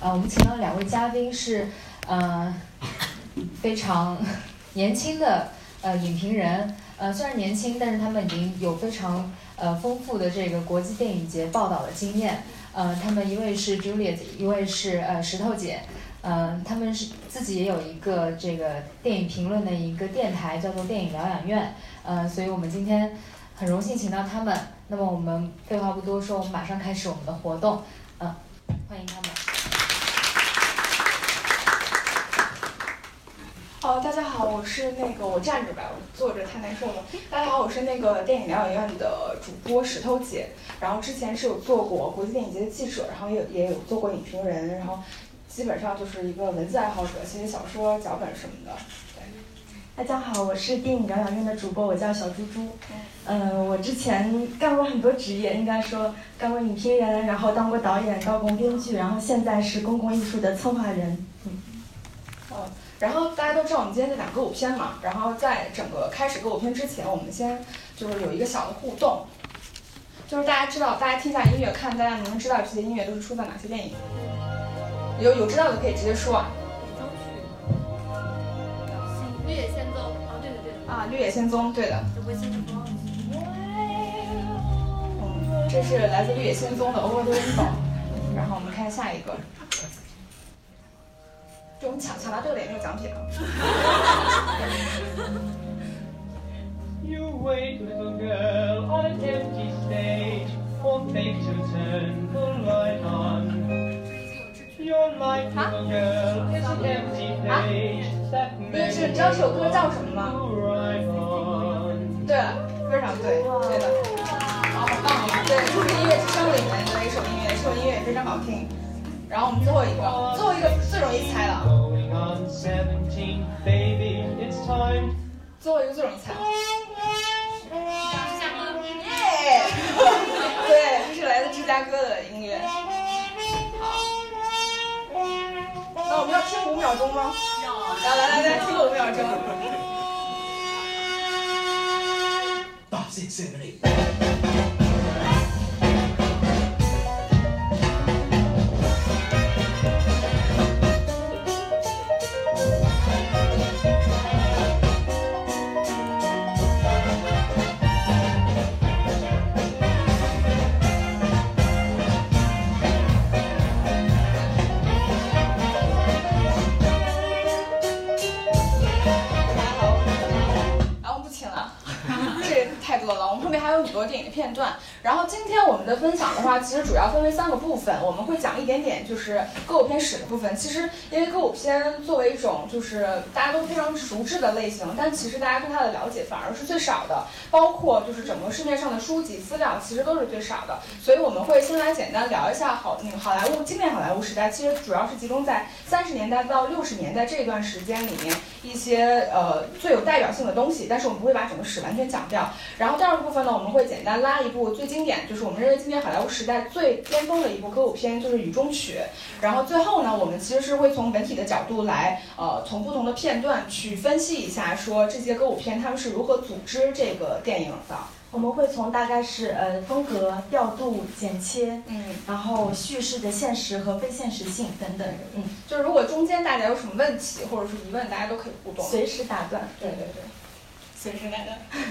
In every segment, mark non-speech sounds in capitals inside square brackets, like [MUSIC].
呃，我们请到两位嘉宾是呃非常 [LAUGHS] 年轻的呃影评人，呃虽然年轻，但是他们已经有非常呃丰富的这个国际电影节报道的经验。呃，他们一位是 Juliet，一位是呃石头姐。嗯，他们是自己也有一个这个电影评论的一个电台，叫做电影疗养院。呃，所以我们今天很荣幸请到他们。那么我们废话不多说，我们马上开始我们的活动。嗯，欢迎他们。哦，大家好，我是那个我站着吧，我坐着太难受了。大家好，我是那个电影疗养院的主播石头姐。然后之前是有做过国际电影节的记者，然后也也有做过影评人，然后。基本上就是一个文字爱好者，写写小说、脚本什么的。对，大家好，我是电影疗养院的主播，我叫小猪猪。嗯，我之前干过很多职业，应该说干过影评人，然后当过导演、当过编剧，然后现在是公共艺术的策划人。嗯。哦，然后大家都知道我们今天在讲歌舞片嘛，然后在整个开始歌舞片之前，我们先就是有一个小的互动，就是大家知道，大家听一下音乐，看大家能不能知道这些音乐都是出自哪些电影。有有知道的可以直接说啊。绿野仙踪啊，对对对。啊，绿野仙踪，对的。嗯，这是来自绿野仙踪的《Over the Rainbow》。然后我们看下一个。就我们抢抢答对了也没有奖品啊。啊？啊？对，是你知道这首歌叫什么吗？对，非常对，对的。好，好棒！对，就是音乐之声里面的一首音乐，这首音乐也非常好听。然后我们最后一个，最后一个最容易猜了。最后一个最容易猜。耶！对，这是来自芝加哥的音乐。好那我们要听五秒钟吗？要。来来来，听五秒钟。八、七、六。很的分享的话，其实主要分为三个部分，我们会讲一点点就是歌舞片史的部分。其实因为歌舞片作为一种就是大家都非常熟知的类型，但其实大家对它的了解反而是最少的，包括就是整个市面上的书籍资料其实都是最少的。所以我们会先来简单聊一下好那个好莱坞经典好莱坞时代，其实主要是集中在三十年代到六十年代这段时间里面一些呃最有代表性的东西，但是我们不会把整个史完全讲掉。然后第二个部分呢，我们。会简单拉一部最经典，就是我们认为经典好莱坞时代最巅峰的一部歌舞片，就是《雨中曲》。然后最后呢，我们其实是会从文体的角度来，呃，从不同的片段去分析一下，说这些歌舞片他们是如何组织这个电影的。我们会从大概是呃风格、调度、剪切，嗯，然后叙事的现实和非现实性等等，嗯，就是如果中间大家有什么问题或者是疑问，大家都可以互动，随时打断。对对对，随时打断。[LAUGHS]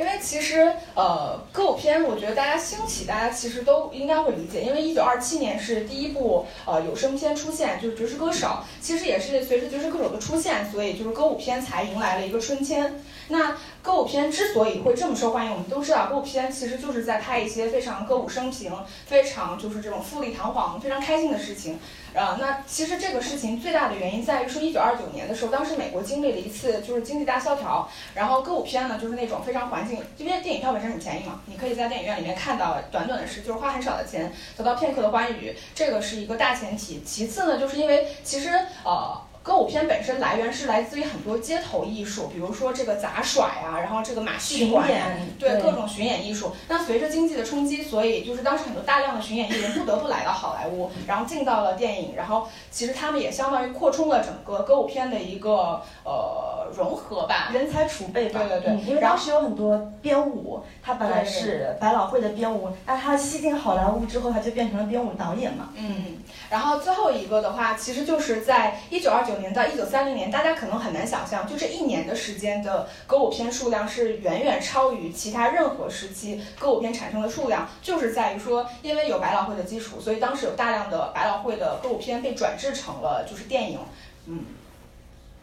因为其实，呃，歌舞片，我觉得大家兴起，大家其实都应该会理解。因为一九二七年是第一部呃有声片出现，就是爵士歌手。其实也是随着爵士歌手的出现，所以就是歌舞片才迎来了一个春天。那歌舞片之所以会这么受欢迎，我们都知道，歌舞片其实就是在拍一些非常歌舞升平、非常就是这种富丽堂皇、非常开心的事情。啊，那其实这个事情最大的原因在于说，一九二九年的时候，当时美国经历了一次就是经济大萧条，然后歌舞片呢就是那种非常环境，因为电影票本身很便宜嘛，你可以在电影院里面看到短短的时，就是花很少的钱得到片刻的欢愉，这个是一个大前提。其次呢，就是因为其实呃。歌舞片本身来源是来自于很多街头艺术，比如说这个杂耍呀，然后这个马戏巡团呀，演对各种巡演艺术。那随着经济的冲击，所以就是当时很多大量的巡演艺人不得不来到好莱坞，然后进到了电影，然后其实他们也相当于扩充了整个歌舞片的一个呃融合吧。人才储备吧，对对对嗯因为当时有很多编舞，他本来是百老汇的编舞，但是他吸进好莱坞之后，他就变成了编舞导演嘛。嗯，然后最后一个的话，其实就是在一九二九九年到一九三零年，大家可能很难想象，就这一年的时间的歌舞片数量是远远超于其他任何时期歌舞片产生的数量，就是在于说，因为有百老汇的基础，所以当时有大量的百老汇的歌舞片被转制成了就是电影。嗯，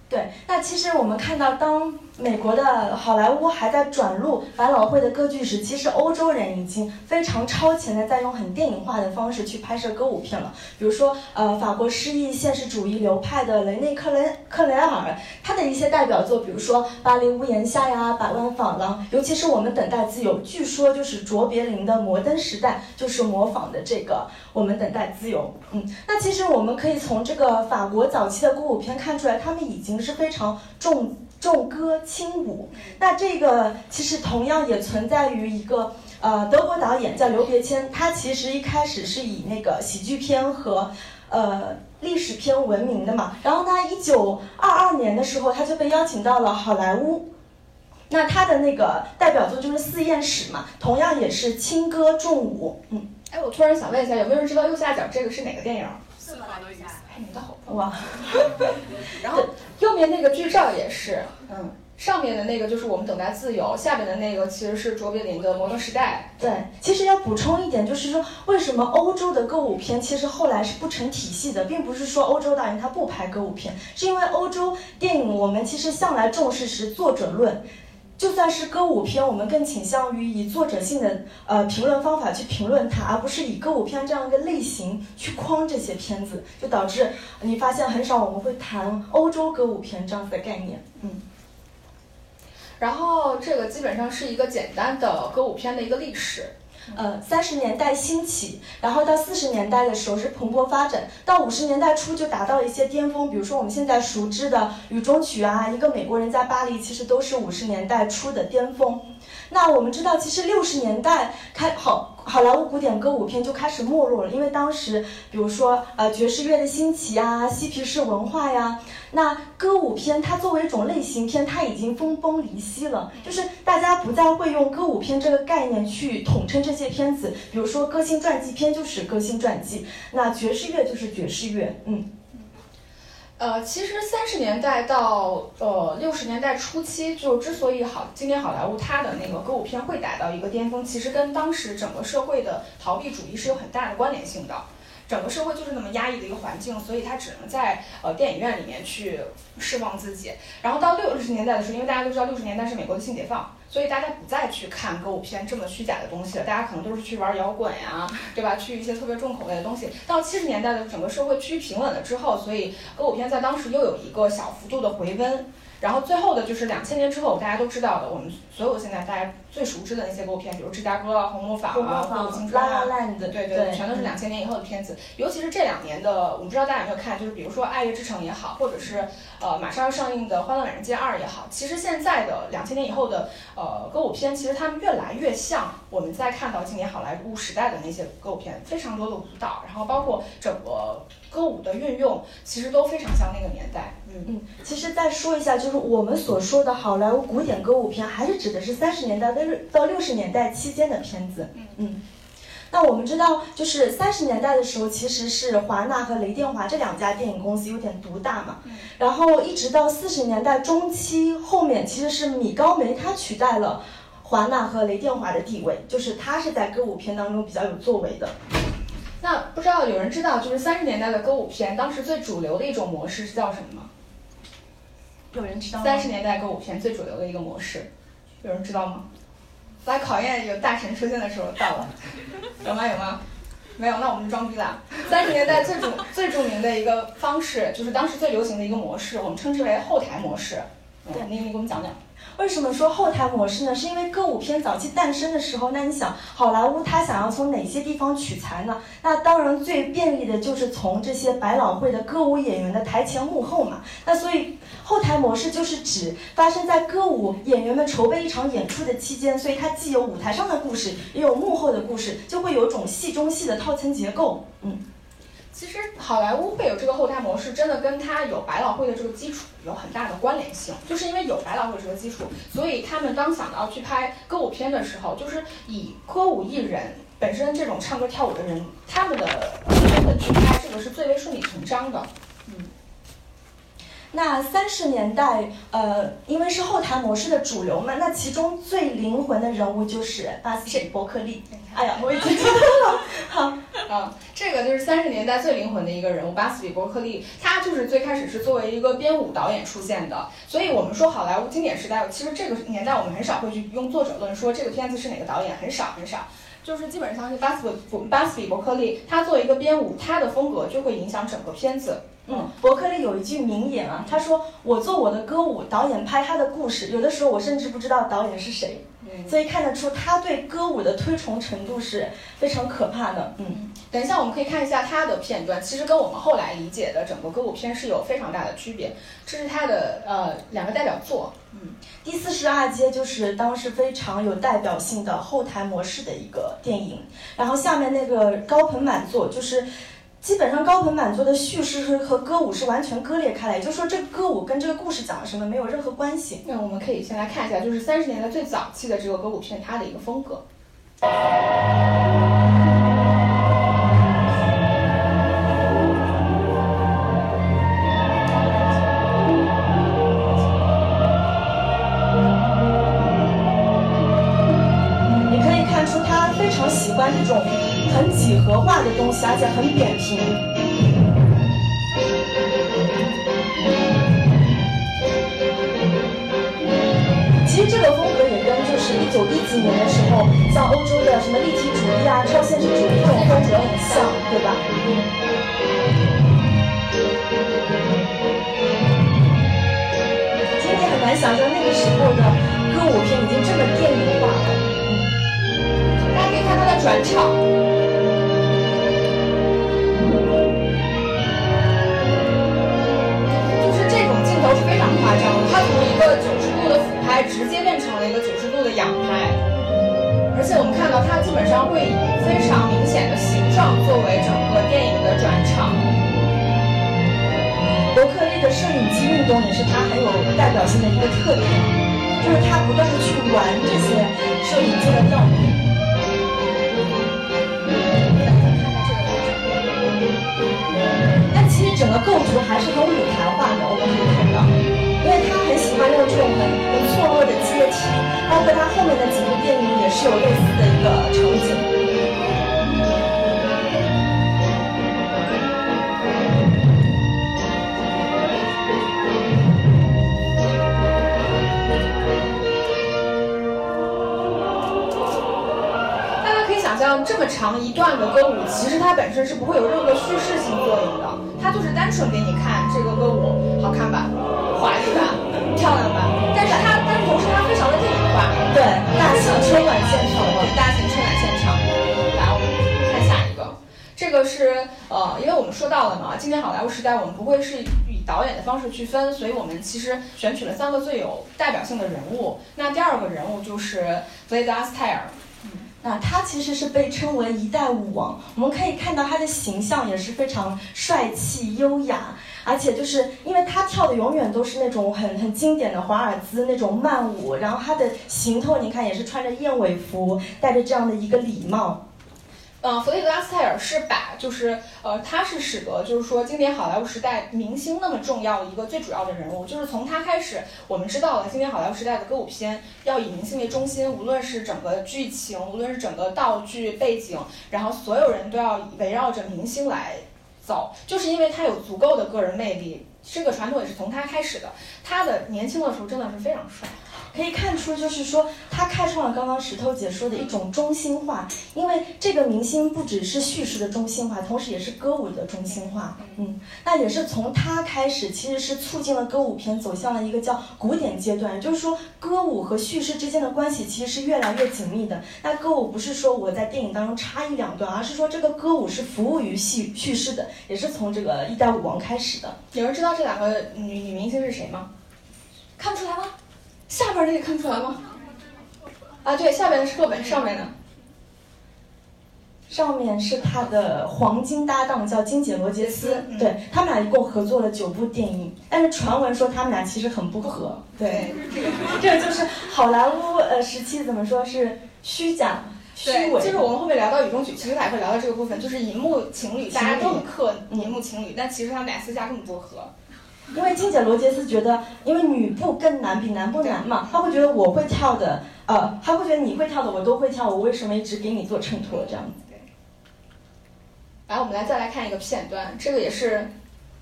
对，那其实我们看到，当美国的好莱坞还在转入百老汇的歌剧时，其实欧洲人已经非常超前的在用很电影化的方式去拍摄歌舞片了。比如说，呃，法国诗意现实主义流派的雷内克雷克雷尔，他的一些代表作，比如说《巴黎屋檐下》呀，《百万访郎》，尤其是我们等待自由，据说就是卓别林的《摩登时代》就是模仿的这个我们等待自由。嗯，那其实我们可以从这个法国早期的歌舞片看出来，他们已经是非常重重歌轻舞。那这个其实同样也存在于一个呃德国导演叫刘别谦，他其实一开始是以那个喜剧片和呃历史片闻名的嘛。然后他一九二二年的时候，他就被邀请到了好莱坞。那他的那个代表作就是《四艳史》嘛，同样也是轻歌重舞。嗯，哎，我突然想问一下，有没有人知道右下角这个是哪个电影？哎，你的好棒。哇，[LAUGHS] 然后右面那个剧照也是，嗯，上面的那个就是我们等待自由，下面的那个其实是卓别林的《摩登时代》。对，其实要补充一点，就是说，为什么欧洲的歌舞片其实后来是不成体系的，并不是说欧洲导演他不拍歌舞片，是因为欧洲电影我们其实向来重视是作者论。就算是歌舞片，我们更倾向于以作者性的呃评论方法去评论它，而不是以歌舞片这样一个类型去框这些片子，就导致你发现很少我们会谈欧洲歌舞片这样子的概念。嗯，然后这个基本上是一个简单的歌舞片的一个历史。呃，三十年代兴起，然后到四十年代的时候是蓬勃发展，到五十年代初就达到一些巅峰。比如说我们现在熟知的《雨中曲》啊，《一个美国人在巴黎》，其实都是五十年代初的巅峰。那我们知道，其实六十年代开好好莱坞古典歌舞片就开始没落了，因为当时比如说呃爵士乐的兴起啊，嬉皮士文化呀，那歌舞片它作为一种类型片，它已经分崩离析了，就是大家不再会用歌舞片这个概念去统称这些片子，比如说歌星传记片就是歌星传记，那爵士乐就是爵士乐，嗯。呃，其实三十年代到呃六十年代初期，就之所以好，今年好莱坞它的那个歌舞片会达到一个巅峰，其实跟当时整个社会的逃避主义是有很大的关联性的。整个社会就是那么压抑的一个环境，所以他只能在呃电影院里面去释放自己。然后到六十年代的时候，因为大家都知道六十年代是美国的性解放，所以大家不再去看歌舞片这么虚假的东西了，大家可能都是去玩摇滚呀，对吧？去一些特别重口味的东西。到七十年代的整个社会趋于平稳了之后，所以歌舞片在当时又有一个小幅度的回温。然后最后的就是两千年之后，大家都知道的，我们所有现在大家最熟知的那些歌舞片，比如芝加哥啊、红磨坊啊、歌舞青春啊 Land，对对，全都是两千年以后的片子。尤其是这两年的，我不知道大家有没有看，就是比如说《爱乐之城》也好，或者是呃马上要上映的《欢乐满人街二》也好，其实现在的两千年以后的呃歌舞片，其实他们越来越像我们在看到今年好莱坞时代的那些歌舞片，非常多的舞蹈，然后包括整个歌舞的运用，其实都非常像那个年代。嗯，嗯，其实再说一下，就是我们所说的好莱坞古典歌舞片，还是指的是三十年代到六到六十年代期间的片子。嗯嗯。那我们知道，就是三十年代的时候，其实是华纳和雷电华这两家电影公司有点独大嘛。嗯然后一直到四十年代中期后面，其实是米高梅他取代了华纳和雷电华的地位，就是他是在歌舞片当中比较有作为的。那不知道有人知道，就是三十年代的歌舞片，当时最主流的一种模式是叫什么吗？有人知道吗？三十年代歌舞片最主流的一个模式，有人知道吗？来考验有大神出现的时候到了，有吗？有吗？没有，那我们就装逼了。三十年代最著最著名的一个方式，就是当时最流行的一个模式，我们称之为后台模式。对你你给我们讲讲。为什么说后台模式呢？是因为歌舞片早期诞生的时候，那你想好莱坞它想要从哪些地方取材呢？那当然最便利的就是从这些百老汇的歌舞演员的台前幕后嘛。那所以后台模式就是指发生在歌舞演员们筹备一场演出的期间，所以它既有舞台上的故事，也有幕后的故事，就会有种戏中戏的套层结构。嗯。其实好莱坞会有这个后台模式，真的跟它有百老汇的这个基础有很大的关联性。就是因为有百老汇这个基础，所以他们当想到去拍歌舞片的时候，就是以歌舞艺人本身这种唱歌跳舞的人，他们的身份去拍这个是最为顺理成章的。那三十年代，呃，因为是后台模式的主流嘛，那其中最灵魂的人物就是巴斯比伯克利。哎呀，我已经记得了。好，[LAUGHS] 嗯，这个就是三十年代最灵魂的一个人物，巴斯比伯克利。他就是最开始是作为一个编舞导演出现的。所以我们说好莱坞经典时代，其实这个年代我们很少会去用作者论说这个片子是哪个导演，很少很少。就是基本上是巴斯比巴斯比伯克利，他作为一个编舞，他的风格就会影响整个片子。嗯，伯克利有一句名言啊，他说：“我做我的歌舞，导演拍他的故事。有的时候我甚至不知道导演是谁。”嗯，所以看得出他对歌舞的推崇程度是非常可怕的。嗯，等一下我们可以看一下他的片段，其实跟我们后来理解的整个歌舞片是有非常大的区别。这是他的呃两个代表作。嗯，第四十二街就是当时非常有代表性的后台模式的一个电影。然后下面那个高朋满座就是。基本上高朋满座的叙事是和歌舞是完全割裂开来，也就是说这个歌舞跟这个故事讲了什么没有任何关系。那我们可以先来看一下，就是三十年代最早期的这个歌舞片，它的一个风格。化的东西，而且很扁平。其实这个风格也跟就是一九一几年的时候，像欧洲的什么立体主义啊、超现实主义这种风格很像，对吧？今天很难想象那个时候的歌舞片已经这么电影化了。大家可以看它的转场。非常夸张，它从一个九十度的俯拍直接变成了一个九十度的仰拍，而且我们看到它基本上会以非常明显的形状作为整个电影的转场。伯克利的摄影机运动也是它很有代表性的一个特点，就是他不断的去玩这些摄影机的道具。但其实整个构图还是很舞台化的，我们可以看到。因为他很喜欢用这种很很错落的阶梯，包括他后面的几部电影也是有类似的一个场景。这么长一段的歌舞，其实它本身是不会有任何叙事性作用的，它就是单纯给你看这个歌舞好看吧。华丽吧，漂亮吧，但是它，但是同时它非常的电影化。对，大型春晚现场嘛，大型春晚现场。来，我们看下一个，这个是呃，因为我们说到了嘛，今年好莱坞时代，我们不会是以导演的方式去分，所以我们其实选取了三个最有代表性的人物。那第二个人物就是弗雷德阿斯泰尔。那他其实是被称为一代舞王，我们可以看到他的形象也是非常帅气优雅。而且就是因为他跳的永远都是那种很很经典的华尔兹那种慢舞，然后他的行头你看也是穿着燕尾服，戴着这样的一个礼帽。嗯，弗雷德·阿斯泰尔是把就是呃，他是使得就是说经典好莱坞时代明星那么重要一个最主要的人物，就是从他开始，我们知道了经典好莱坞时代的歌舞片要以明星为中心，无论是整个剧情，无论是整个道具背景，然后所有人都要围绕着明星来。走，就是因为他有足够的个人魅力，这个传统也是从他开始的。他的年轻的时候真的是非常帅。可以看出，就是说他开创了刚刚石头姐说的一种中心化，因为这个明星不只是叙事的中心化，同时也是歌舞的中心化。嗯，那也是从他开始，其实是促进了歌舞片走向了一个叫古典阶段。也就是说，歌舞和叙事之间的关系其实是越来越紧密的。那歌舞不是说我在电影当中插一两段，而是说这个歌舞是服务于叙叙事的，也是从这个一代舞王开始的。有人知道这两个女女明星是谁吗？看不出来吗？下边的也看出来吗？啊，对，下边的是赫本，上面呢？上面是他的黄金搭档，叫金姐罗杰斯。嗯对他们俩一共合作了九部电影，但是传闻说他们俩其实很不合。对，这个就是好莱坞呃时期怎么说是虚假、虚对，伪。就是我们后面聊到雨中曲，其实还会聊到这个部分，就是银幕情侣，大家都很克嗯银幕情侣，但其实他们俩私下根本不合。因为金姐罗杰斯觉得，因为女步更难，比男步难嘛，她会觉得我会跳的，呃，她会觉得你会跳的我都会跳，我为什么一直给你做衬托这样子？来，我们来再来看一个片段，这个也是，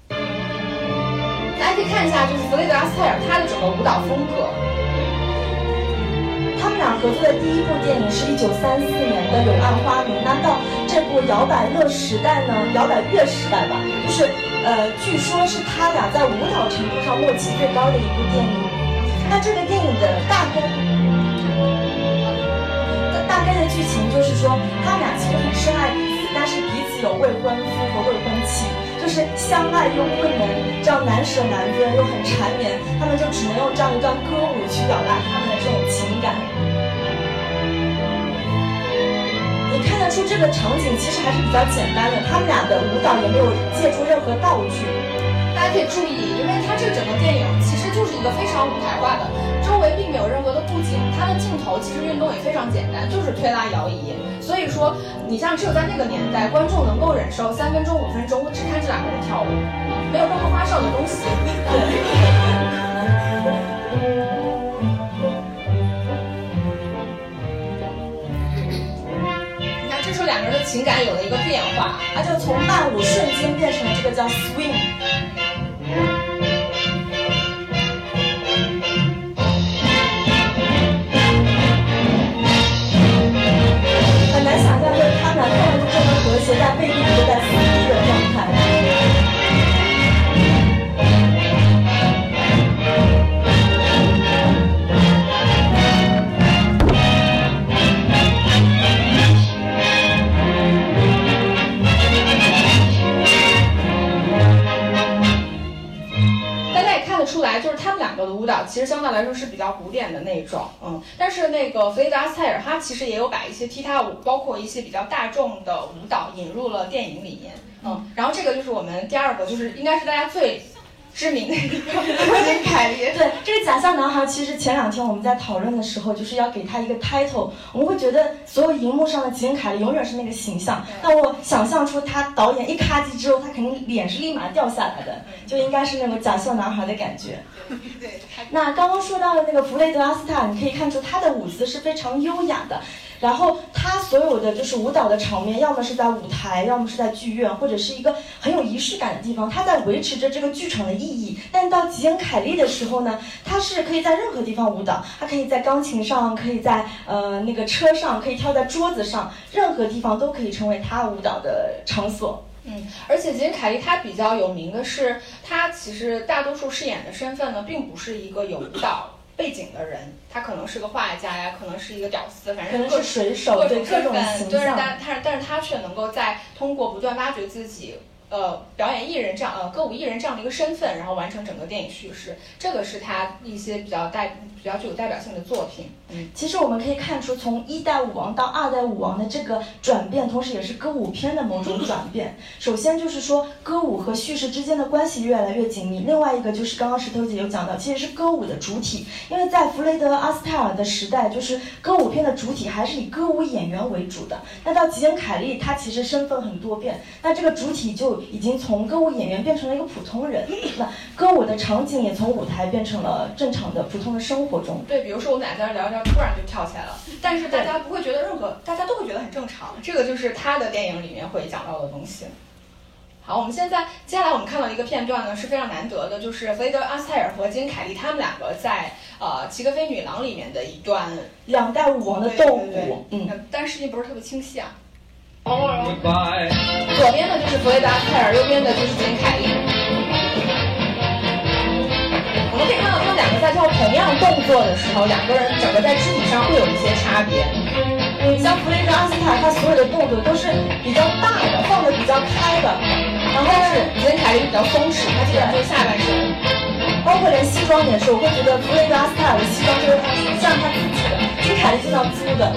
大家可以看一下，就是弗雷德阿斯泰尔他的整个舞蹈风格。他们俩合作的第一部电影是一九三四年的《柳暗花明》，那到这部摇摆乐时代呢，摇摆乐时代吧，就是呃，据说是他俩在舞蹈程度上默契最高的一部电影。那这个电影的大概大概的剧情就是说，他俩其实很深爱彼此，但是彼此有未婚夫和未婚妻，就是相爱又不能这样难舍难分，又很缠绵，他们就只能用这样一段歌舞去表达他们的这种情感。出这个场景其实还是比较简单的，他们俩的舞蹈也没有借助任何道具。大家可以注意，因为它这整个电影其实就是一个非常舞台化的，周围并没有任何的布景，它的镜头其实运动也非常简单，就是推拉摇移。所以说，你像只有在那个年代，观众能够忍受三分钟、五分钟只看这两个人跳舞，没有任何花哨的东西。你 [LAUGHS] 情感有了一个变化。它就从慢舞瞬间变成了这个叫 swing。很难想象，就是他们俩看上去这么和谐，但背地里都在其实相对来说是比较古典的那种，嗯，但是那个弗雷德阿斯泰尔他其实也有把一些踢踏舞，包括一些比较大众的舞蹈引入了电影里面，嗯，然后这个就是我们第二个，就是应该是大家最知名的一个金凯利，对这个假象男孩，其实前两天我们在讨论的时候，就是要给他一个 title，我们会觉得所有荧幕上的吉恩凯利永远是那个形象。但我想象出他导演一咔叽之后，他肯定脸是立马掉下来的，就应该是那个假笑男孩的感觉。对，那刚刚说到的那个弗雷德阿斯泰尔，你可以看出他的舞姿是非常优雅的。然后他所有的就是舞蹈的场面，要么是在舞台，要么是在剧院，或者是一个很有仪式感的地方，他在维持着这个剧场的意义。但到吉恩凯利的时候呢，他是可以在任何地方舞蹈，他可以在钢琴上，可以在呃那个车上，可以跳在桌子上，任何地方都可以成为他舞蹈的场所。嗯，而且吉恩凯利他比较有名的是，他其实大多数饰演的身份呢，并不是一个有舞蹈背景的人，他可能是个画家呀，可能是一个屌丝，反正各能是水手各种各种形象。但但是但是他却能够在通过不断挖掘自己。呃，表演艺人这样，呃，歌舞艺人这样的一个身份，然后完成整个电影叙事，这个是他一些比较代、比较具有代表性的作品。嗯，其实我们可以看出，从一代舞王到二代舞王的这个转变，同时也是歌舞片的某种转变。[LAUGHS] 首先就是说，歌舞和叙事之间的关系越来越紧密。另外一个就是刚刚石头姐有讲到，其实是歌舞的主体，因为在弗雷德阿斯泰尔的时代，就是歌舞片的主体还是以歌舞演员为主的。那到吉恩凯利，他其实身份很多变，那这个主体就已经从歌舞演员变成了一个普通人，那歌舞的场景也从舞台变成了正常的普通的生活中。对，比如说我们俩在这聊一聊，突然就跳起来了，但是大家不会觉得任何，大家都会觉得很正常。这个就是他的电影里面会讲到的东西。好，我们现在接下来我们看到一个片段呢是非常难得的，就是弗雷德·阿斯泰尔和金凯利他们两个在呃《齐格菲女郎》里面的一段两代舞王的斗舞，嗯，但是视频不是特别清晰啊。Goodbye. 左边的就是弗雷德·阿斯泰尔，右边的就是金凯利。我们可以看到做同样动作的时候，两个人整个在肢体上会有一些差别。嗯，像弗雷德·阿斯塔，他所有的动作都是比较大的，放的比较开的，然后但是杰凯利比较松弛，他基本上就是下半身。包括连西装也是，我会觉得弗雷德·阿斯塔尔的西装就是他像他自己的，金凯利就像租的。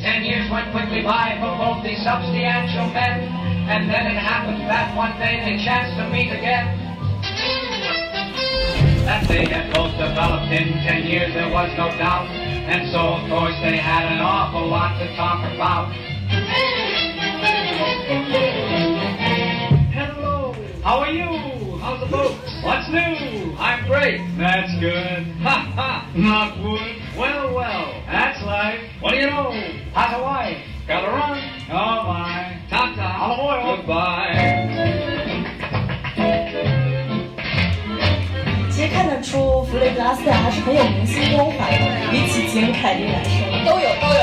Ten years went quickly by for both these substantial men, and then it happened that one day they chanced to meet again. That they had both developed in ten years, there was no doubt, and so of course they had an awful lot to talk about. Hello, how are you? How's the boat? What's new? I'm great. That's good. Ha ha, not wood. Well, well, that's life. What do you know? How's a wife? Got a run. Oh my. Ta-ta. Olive oil. Goodbye. 其实看得出弗雷德·阿斯塔尔还是很有明星光环的，比起简凯莉来说。都有都有。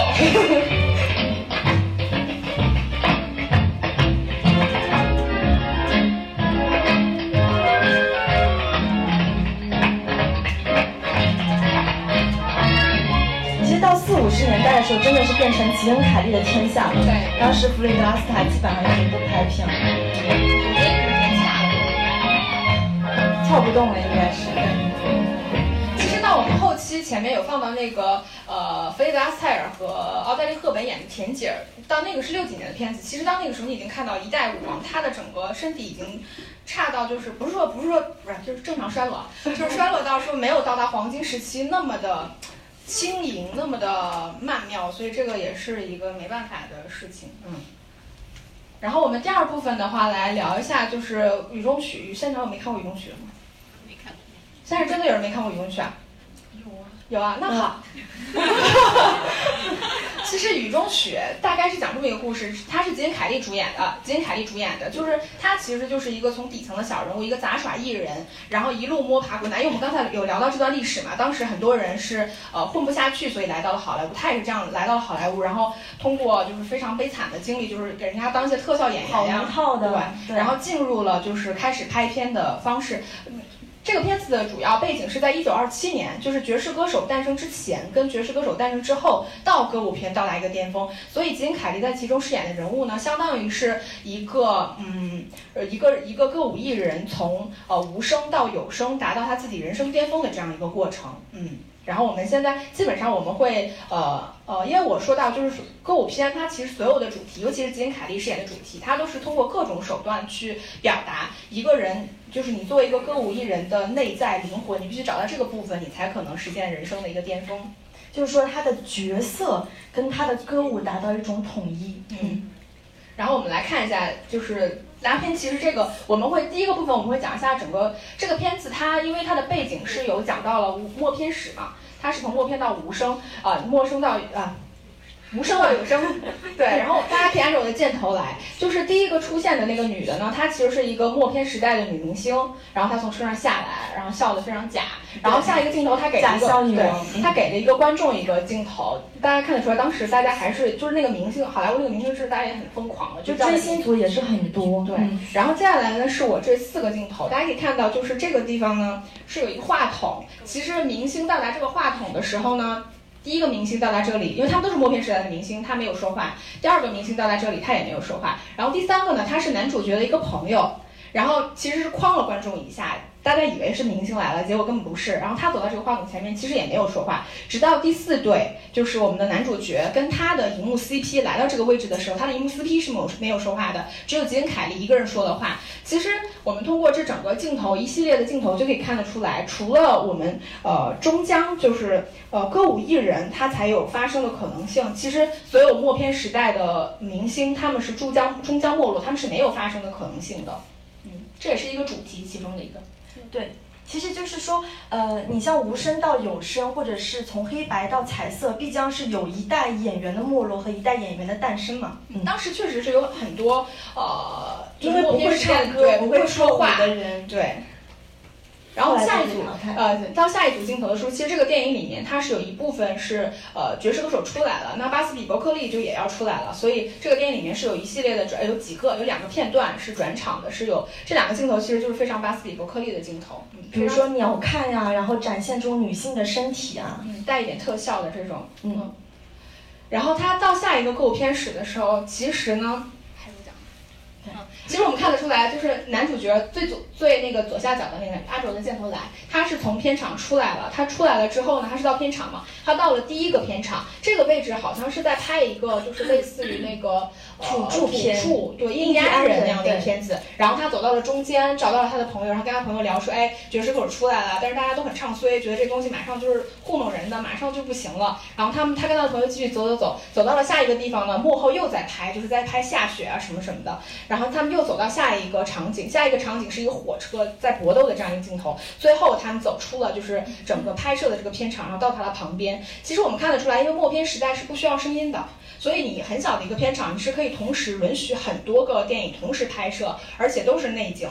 [LAUGHS] 候，真的是变成吉恩凯利的天下了。对当时弗雷德·阿斯塔基本上已经不拍片了，跳不动了，应该是。其实到我们后期前面有放到那个呃弗雷德·阿斯泰尔和奥黛丽·赫本演的田姐儿，到那个是六几年的片子。其实到那个时候，你已经看到一代舞王，他的整个身体已经差到就是不是说不是说不是就是正常衰落，就是衰落到说没有到达黄金时期那么的轻盈，那么的曼妙，所以这个也是一个没办法的事情。嗯。然后我们第二部分的话，来聊一下就是《雨中曲》。现场有没看过《雨中曲》的吗？没看过。现在真的有人没看过《雨中曲》啊？有啊。那好。[LAUGHS] 其实《雨中雪》大概是讲这么一个故事，它是吉恩凯利主演的，吉恩凯利主演的，就是他其实就是一个从底层的小人物，一个杂耍艺人，然后一路摸爬滚打。因为我们刚才有聊到这段历史嘛，当时很多人是呃混不下去，所以来到了好莱坞，他也是这样来到了好莱坞，然后通过就是非常悲惨的经历，就是给人家当一些特效演员呀对，然后进入了就是开始拍片的方式。这个片子的主要背景是在一九二七年，就是爵士歌手诞生之前跟爵士歌手诞生之后，到歌舞片到达一个巅峰。所以金凯利在其中饰演的人物呢，相当于是一个嗯呃一个一个歌舞艺人从呃无声到有声，达到他自己人生巅峰的这样一个过程。嗯。然后我们现在基本上我们会呃呃，因为我说到就是歌舞片，它其实所有的主题，尤其是吉恩凯利饰演的主题，它都是通过各种手段去表达一个人，就是你作为一个歌舞艺人的内在灵魂，你必须找到这个部分，你才可能实现人生的一个巅峰。就是说他的角色跟他的歌舞达到一种统一。嗯，然后我们来看一下，就是拉片。其实这个我们会第一个部分我们会讲一下整个这个片子，它因为它的背景是有讲到了默片史嘛，它是从默片到无声啊、默声到啊。无声到有声，[LAUGHS] 对，然后大家可以按照我的箭头来，就是第一个出现的那个女的呢，她其实是一个默片时代的女明星，然后她从车上下来，然后笑得非常假，然后下一个镜头她给了一个对她给了一个观众一个镜头，大家看得出来，当时大家还是就是那个明星，好莱坞那个明星是大家也很疯狂的，就追星族也是很多，对嗯。然后接下来呢是我这四个镜头，大家可以看到，就是这个地方呢是有一个话筒。其实明星到达这个话筒的时候呢，第一个明星到达这里，因为他们都是默片时代的明星，他没有说话；第二个明星到达这里，他也没有说话。然后第三个呢，他是男主角的一个朋友，然后其实是框了观众一下。大家以为是明星来了，结果根本不是。然后他走到这个话筒前面，其实也没有说话。直到第四对，就是我们的男主角跟他的荧幕 CP 来到这个位置的时候，他的荧幕 CP 是没有没有说话的，只有吉恩凯利一个人说了话。其实我们通过这整个镜头一系列的镜头就可以看得出来，除了我们呃终将就是呃歌舞艺人他才有发生的可能性，其实所有默片时代的明星他们是终将终将没落，他们是没有发生的可能性的。嗯，这也是一个主题其中的一个。对，其实就是说，呃，你像无声到有声，或者是从黑白到彩色，必将是有一代演员的没落和一代演员的诞生嘛。嗯，当时确实是有很多呃，因为不会唱歌、对，不会说话的人，对。然后下一组，呃，到下一组镜头的时候，其实这个电影里面它是有一部分是呃爵士歌手出来了，那巴斯比伯克利就也要出来了，所以这个电影里面是有一系列的转，有几个有两个片段是转场的，是有这两个镜头其实就是非常巴斯比伯克利的镜头，比如说鸟瞰呀，然后展现这种女性的身体啊，嗯，带一点特效的这种，嗯，然后他到下一个歌舞片史的时候，其实呢。[LAUGHS] 其实我们看得出来，就是男主角最左最那个左下角的那个阿卓的箭头来，他是从片场出来了。他出来了之后呢，他是到片场嘛？他到了第一个片场，这个位置好像是在拍一个，就是类似于那个土著片，对印第安人那样的一个片子。然后他走到了中间，找到了他的朋友，然后跟他朋友聊说：“哎，爵士口出来了，但是大家都很唱衰，觉得这东西马上就是糊弄人的，马上就不行了。”然后他们他跟他的朋友继续走走走，走到了下一个地方呢，幕后又在拍，就是在拍下雪啊什么什么的。然后他们又走到下一个场景，下一个场景是一个火车在搏斗的这样一个镜头。最后他们走出了就是整个拍摄的这个片场，然后到他的旁边。其实我们看得出来，因为默片时代是不需要声音的，所以你很小的一个片场，你是可以同时允许很多个电影同时拍摄，而且都是内景。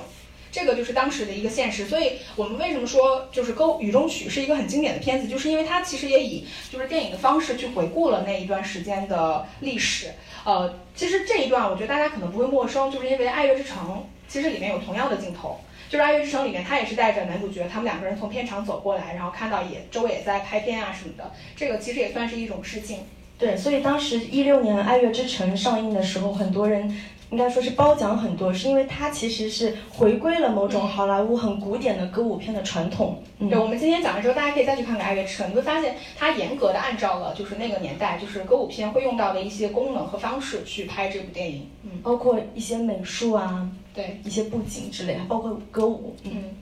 这个就是当时的一个现实。所以我们为什么说就是《歌雨中曲》是一个很经典的片子，就是因为它其实也以就是电影的方式去回顾了那一段时间的历史。呃，其实这一段我觉得大家可能不会陌生，就是因为《爱乐之城》其实里面有同样的镜头，就是《爱乐之城》里面他也是带着男主角，他们两个人从片场走过来，然后看到也周围也在拍片啊什么的，这个其实也算是一种致敬。对，所以当时一六年《爱乐之城》上映的时候，很多人。应该说是褒奖很多，是因为它其实是回归了某种好莱坞很古典的歌舞片的传统。嗯对，我们今天讲的时候，大家可以再去看看《爱乐之城》，你会发现它严格的按照了就是那个年代就是歌舞片会用到的一些功能和方式去拍这部电影。嗯，包括一些美术啊，对，一些布景之类，包括歌舞。嗯。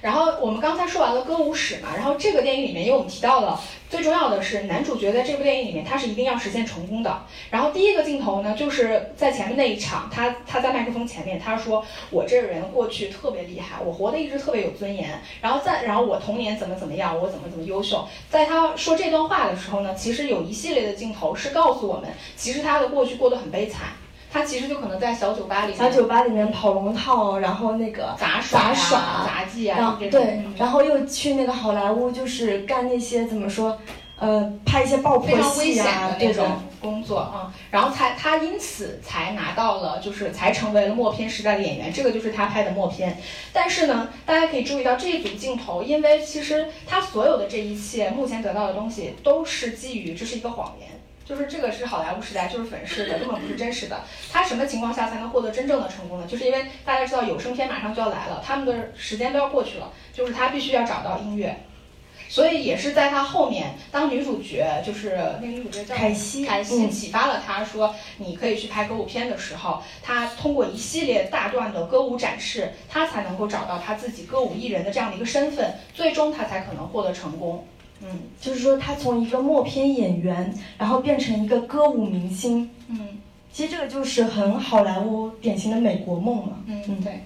然后我们刚才说完了歌舞史嘛，然后这个电影里面，因为我们提到了最重要的是男主角在这部电影里面他是一定要实现成功的。然后第一个镜头呢，就是在前面那一场，他他在麦克风前面，他说我这个人过去特别厉害，我活得一直特别有尊严。然后在然后我童年怎么怎么样，我怎么怎么优秀。在他说这段话的时候呢，其实有一系列的镜头是告诉我们，其实他的过去过得很悲惨。他其实就可能在小酒吧里，小酒吧里面跑龙套，然后那个杂耍、杂耍、杂技啊，对，然后又去那个好莱坞，就是干那些怎么说，呃，拍一些爆破戏啊这种工作啊，然后才他因此才拿到了，就是才成为了默片时代的演员，这个就是他拍的默片。但是呢，大家可以注意到这一组镜头，因为其实他所有的这一切目前得到的东西都是基于这是一个谎言。就是这个是好莱坞时代，就是粉饰的，根本不是真实的。他什么情况下才能获得真正的成功呢？就是因为大家知道有声片马上就要来了，他们的时间都要过去了，就是他必须要找到音乐。所以也是在他后面，当女主角就是那个女主角叫凯西，凯西启发了他说你可以去拍歌舞片的时候，他通过一系列大段的歌舞展示，他才能够找到他自己歌舞艺人的这样的一个身份，最终他才可能获得成功。嗯，就是说他从一个默片演员，然后变成一个歌舞明星。嗯，其实这个就是很好莱坞典型的美国梦嘛。嗯嗯，对。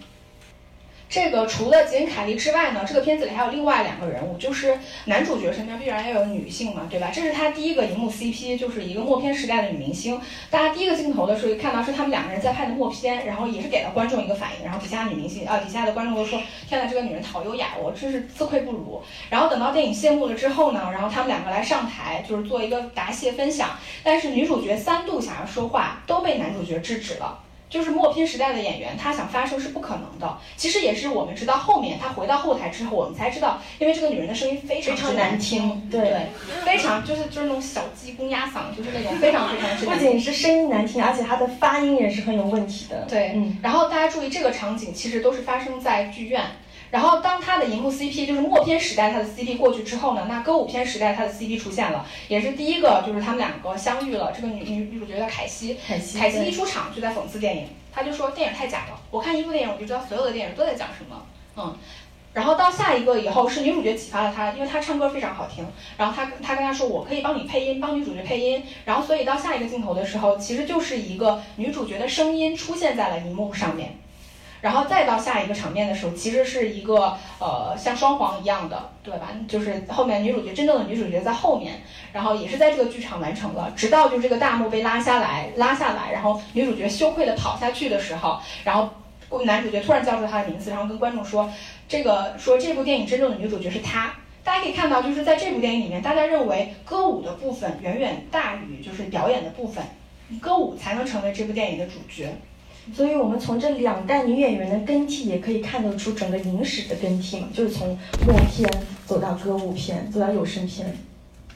这个除了吉恩·凯利之外呢，这个片子里还有另外两个人物，就是男主角身边必然要有女性嘛，对吧？这是他第一个荧幕 CP，就是一个默片时代的女明星。大家第一个镜头的时候看到是他们两个人在拍的默片，然后也是给了观众一个反应，然后底下女明星啊，底下的观众都说：“天呐，这个女人好优雅，我真是自愧不如。”然后等到电影谢幕了之后呢，然后他们两个来上台，就是做一个答谢分享，但是女主角三度想要说话，都被男主角制止了。就是默片时代的演员，他想发声是不可能的。其实也是我们直到后面他回到后台之后，我们才知道，因为这个女人的声音非常之难听，对，非常就是就是那种小鸡公鸭嗓，就是那种非常非常之。[LAUGHS] 不仅是声音难听，而且她的发音也是很有问题的。对，嗯。然后大家注意，这个场景其实都是发生在剧院。然后当他的荧幕 CP 就是默片时代他的 CP 过去之后呢，那歌舞片时代他的 CP 出现了，也是第一个就是他们两个相遇了。这个女女女主角叫凯西，凯西，凯西一出场就在讽刺电影，他就说电影太假了。我看一部电影我就知道所有的电影都在讲什么，嗯。然后到下一个以后是女主角启发了他，因为他唱歌非常好听，然后他他跟他说我可以帮你配音，帮女主角配音。然后所以到下一个镜头的时候，其实就是一个女主角的声音出现在了荧幕上面。然后再到下一个场面的时候，其实是一个呃像双簧一样的，对吧？就是后面女主角真正的女主角在后面，然后也是在这个剧场完成了，直到就这个大幕被拉下来，拉下来，然后女主角羞愧的跑下去的时候，然后男主角突然叫出她的名字，然后跟观众说，这个说这部电影真正的女主角是她。大家可以看到，就是在这部电影里面，大家认为歌舞的部分远远大于就是表演的部分，歌舞才能成为这部电影的主角。所以我们从这两代女演员的更替，也可以看得出整个影史的更替嘛，就是从默片走到歌舞片，走到有声片。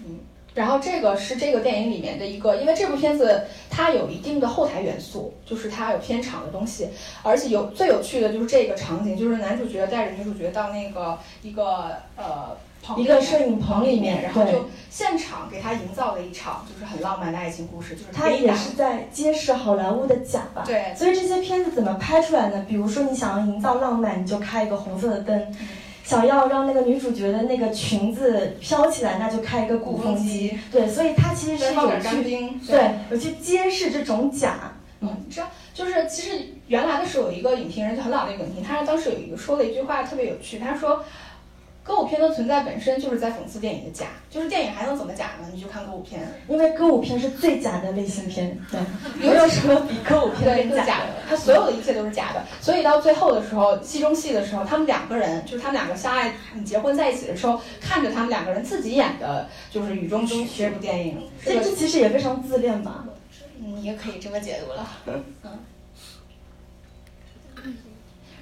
嗯，然后这个是这个电影里面的一个，因为这部片子它有一定的后台元素，就是它有片场的东西，而且有最有趣的就是这个场景，就是男主角带着女主角到那个一个呃。一个摄影棚里面，然后就现场给他营造了一场就是很浪漫的爱情故事，就是他也是在揭示好莱坞的假吧。对，所以这些片子怎么拍出来呢？比如说你想要营造浪漫，你就开一个红色的灯；想要让那个女主角的那个裙子飘起来，那就开一个鼓风机。对，所以它其实是有去对有去揭示这种假。嗯，这就是其实原来的时候有一个影评人就很老的一个影评，他当时有一个说了一句话特别有趣，他说。歌舞片的存在本身就是在讽刺电影的假，就是电影还能怎么假呢？你就看歌舞片，因为歌舞片是最假的类型片，对，[LAUGHS] 没有什么比歌舞片更假的，它所有的一切都是假的。所以到最后的时候，戏中戏的时候，他们两个人就是他们两个相爱、结婚在一起的时候，看着他们两个人自己演的，就是《雨中曲》这部电影，这这其实也非常自恋吧？你也可以这么解读了，[LAUGHS] 嗯。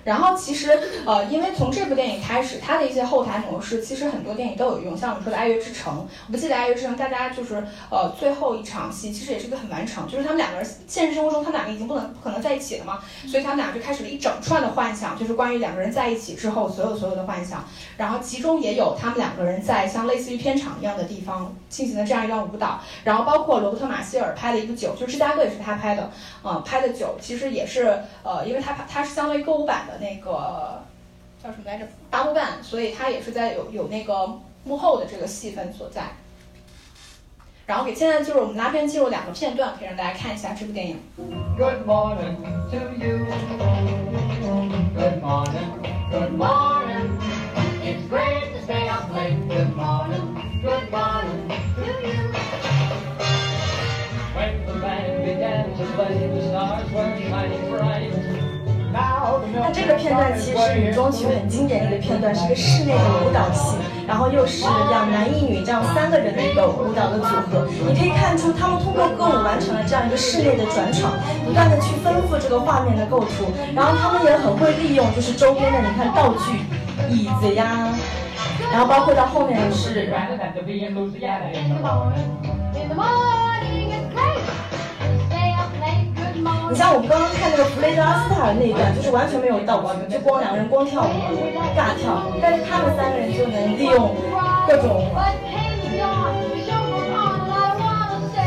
然后其实，呃，因为从这部电影开始，它的一些后台模式，其实很多电影都有用。像我们说的《爱乐之城》，我不记得《爱乐之城》，大家就是，呃，最后一场戏其实也是一个很完成，就是他们两个人现实生活中他们两个已经不能不可能在一起了嘛，所以他们俩就开始了一整串的幻想，就是关于两个人在一起之后所有所有的幻想。然后其中也有他们两个人在像类似于片场一样的地方进行的这样一段舞蹈。然后包括罗伯特·马歇尔拍的一部酒，就芝加哥也是他拍的，呃，拍的酒其实也是，呃，因为他他是相当于歌舞版的。那个叫什么来着？八部半，所以他也是在有有那个幕后的这个戏份所在。然后给现在就是我们拉片进入两个片段，可以让大家看一下这部电影。Good morning to you. Good morning. Good morning. It's great to stay up late. Good morning. Good morning to you. When the band began to play, the stars were shining bright. 这个片段其实是雨中曲很经典的一个片段，是个室内的舞蹈戏，然后又是两男一女这样三个人的一个舞蹈的组合。你可以看出他们通过歌舞完成了这样一个室内的转场，不断的去丰富这个画面的构图。然后他们也很会利用就是周边的你看道具，椅子呀，然后包括到后面的是。你像我们刚刚看那个弗雷德阿斯塔的那一段，就是完全没有倒光，就光两个人光跳舞，尬跳。但是他们三个人就能利用各种。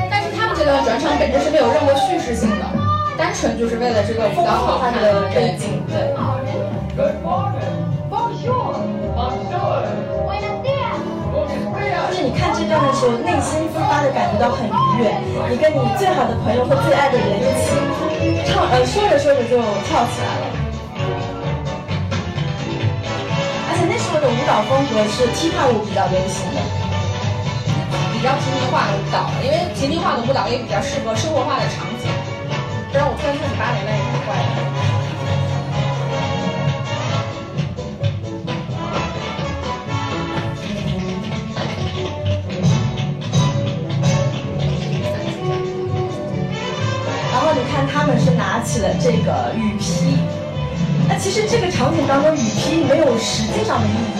但是他们这段转场本身是没有任何叙事性的，单纯就是为了这个舞蹈好看的背景，对。就是你看这段的时候，内心自发的感觉到很愉悦。你跟你最好的朋友和最爱的人一起。唱呃说着说着就跳起来了，而且那时候的舞蹈风格是踢踏舞比较流行的，比较平民化的舞蹈，因为平民化的舞蹈也比较适合生活化的场景。不然我突然看你八年了也挺怪看。他们是拿起了这个雨披，那其实这个场景当中雨披没有实际上的意义，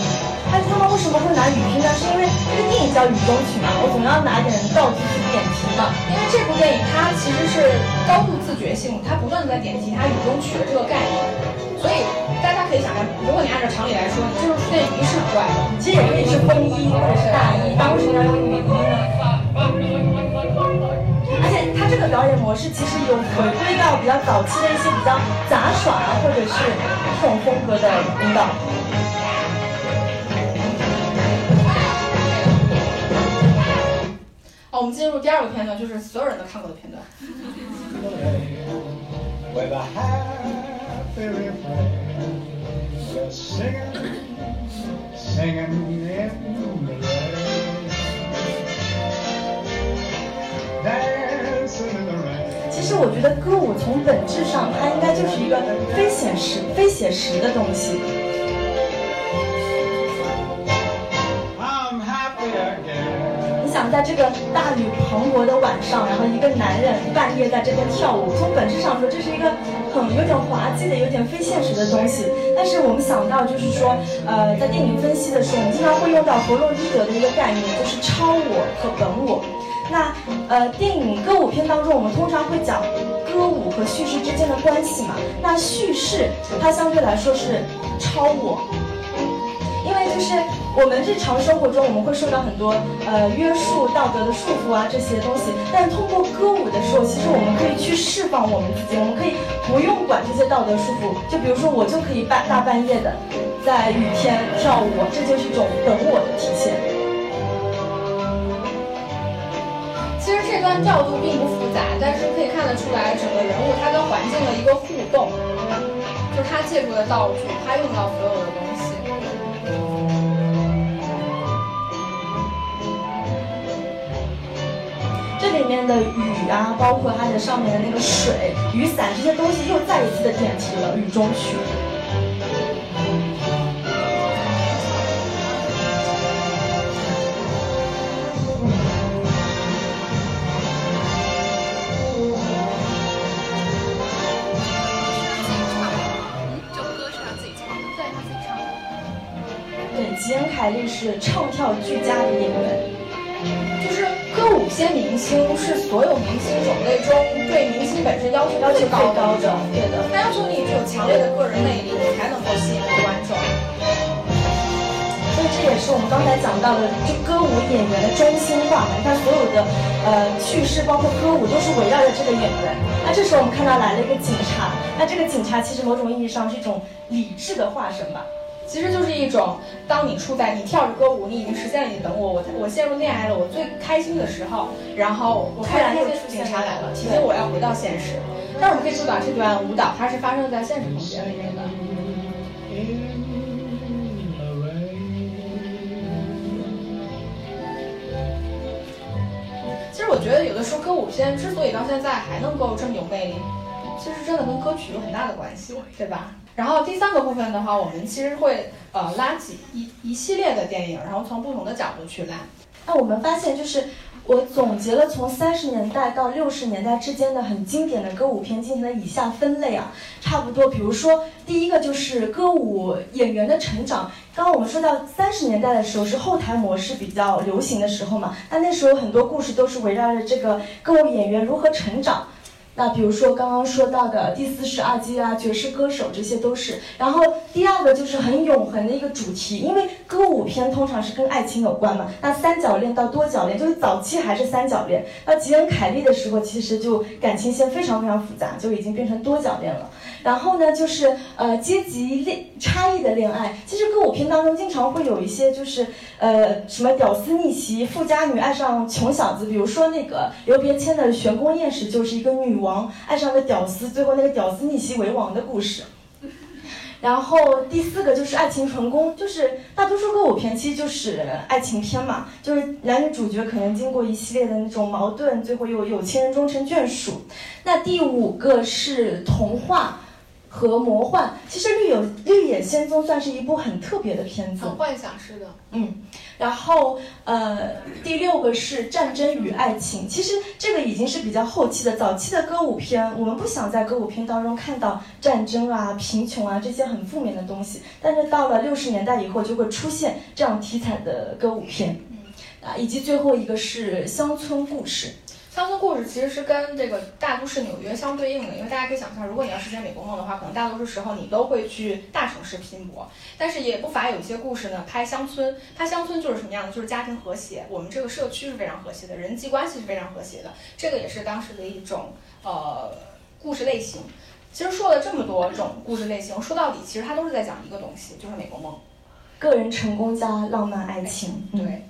但是他们为什么会拿雨披呢？是因为这个电影叫《雨中曲》嘛，我总要拿点道具去点题嘛。因为这部电影它其实是高度自觉性，它不断的在点题它雨中曲的这个概念，所以大家可以想象，如果你按照常理来说，你这时候出现雨是很怪的，其实也可以是风衣或者是大衣，当时要用雨衣呢？这个表演模式其实有回归到比较早期的一些比较杂耍啊，或者是这种风格的舞蹈。好，我们进入第二个片段，就是所有人都看过的片段。我觉得歌舞从本质上，它应该就是一个非写实、非写实的东西。你想在这个大雨磅礴的晚上，然后一个男人半夜在这边跳舞，从本质上说，这是一个很有点滑稽的、有点非现实的东西。但是我们想到，就是说，呃，在电影分析的时候，我们经常会用到弗洛伊德的一个概念，就是超我和本我。那呃，电影歌舞片当中，我们通常会讲歌舞和叙事之间的关系嘛。那叙事它相对来说是超我，因为就是我们日常生活中，我们会受到很多呃约束、道德的束缚啊这些东西，但通过歌舞的时候，其实我们可以去释放我们自己，我们可以不用管这些道德束缚。就比如说，我就可以半大半夜的在雨天跳舞，这就是一种本我的体现。段调度并不复杂，但是可以看得出来，整个人物他跟环境的一个互动，就他借助的道具，他用到所有的东西。这里面的雨啊，包括它的上面的那个水、雨伞这些东西，又再一次的点题了《雨中曲》。对，吉恩·凯利是唱跳俱佳的演员。就是歌舞片明星是所有明星种类中对明星本身要求要求最最高高的对的他要求你具有强烈的个人魅力，你才能够吸引观众。所以这也是我们刚才讲到的，就歌舞演员的中心化嘛。你看所有的呃叙事，包括歌舞，都是围绕着这个演员。那这时候我们看到来了一个警察，那这个警察其实某种意义上是一种理智的化身吧。其实就是一种，当你处在你跳着歌舞，你已经实现了你等我，我我陷入恋爱了，我最开心的时候，然后我突然又警察来了，提醒我要回到现实。但是我们可以注意到这段舞蹈它是发生在现实空间里面的。其实我觉得有的时候歌舞片之所以到现在还能够这么有魅力，其实真的跟歌曲有很大的关系，对吧？然后第三个部分的话，我们其实会呃拉几一一系列的电影，然后从不同的角度去拉。那我们发现，就是我总结了从三十年代到六十年代之间的很经典的歌舞片进行了以下分类啊，差不多，比如说第一个就是歌舞演员的成长。刚刚我们说到三十年代的时候是后台模式比较流行的时候嘛，那那时候很多故事都是围绕着这个歌舞演员如何成长。那比如说刚刚说到的第四十二届啊、爵士歌手，这些都是。然后第二个就是很永恒的一个主题，因为歌舞片通常是跟爱情有关嘛。那三角恋到多角恋，就是早期还是三角恋，那吉恩·凯利的时候，其实就感情线非常非常复杂，就已经变成多角恋了。然后呢，就是呃阶级恋差异的恋爱。其实歌舞片当中经常会有一些就是呃什么屌丝逆袭，富家女爱上穷小子，比如说那个刘别谦的《玄宫艳史》就是一个女王王爱上了屌丝，最后那个屌丝逆袭为王的故事。然后第四个就是爱情成功，就是大多数歌舞片其实就是爱情片嘛，就是男女主角可能经过一系列的那种矛盾，最后又有情人终成眷属。那第五个是童话和魔幻，其实《绿有绿野仙踪》算是一部很特别的片子很。幻想式的，嗯，然后呃，第六个是战争与爱情。其实这个已经是比较后期的，早期的歌舞片，我们不想在歌舞片当中看到战争啊、贫穷啊这些很负面的东西。但是到了六十年代以后，就会出现这样题材的歌舞片。啊，以及最后一个是乡村故事。乡村故事其实是跟这个大都市纽约相对应的，因为大家可以想象，如果你要实现美国梦的话，可能大多数时候你都会去大城市拼搏，但是也不乏有一些故事呢，拍乡村，拍乡村就是什么样的？就是家庭和谐，我们这个社区是非常和谐的，人际关系是非常和谐的，这个也是当时的一种呃故事类型。其实说了这么多种故事类型，说到底其实它都是在讲一个东西，就是美国梦。个人成功加浪漫爱情，嗯，对。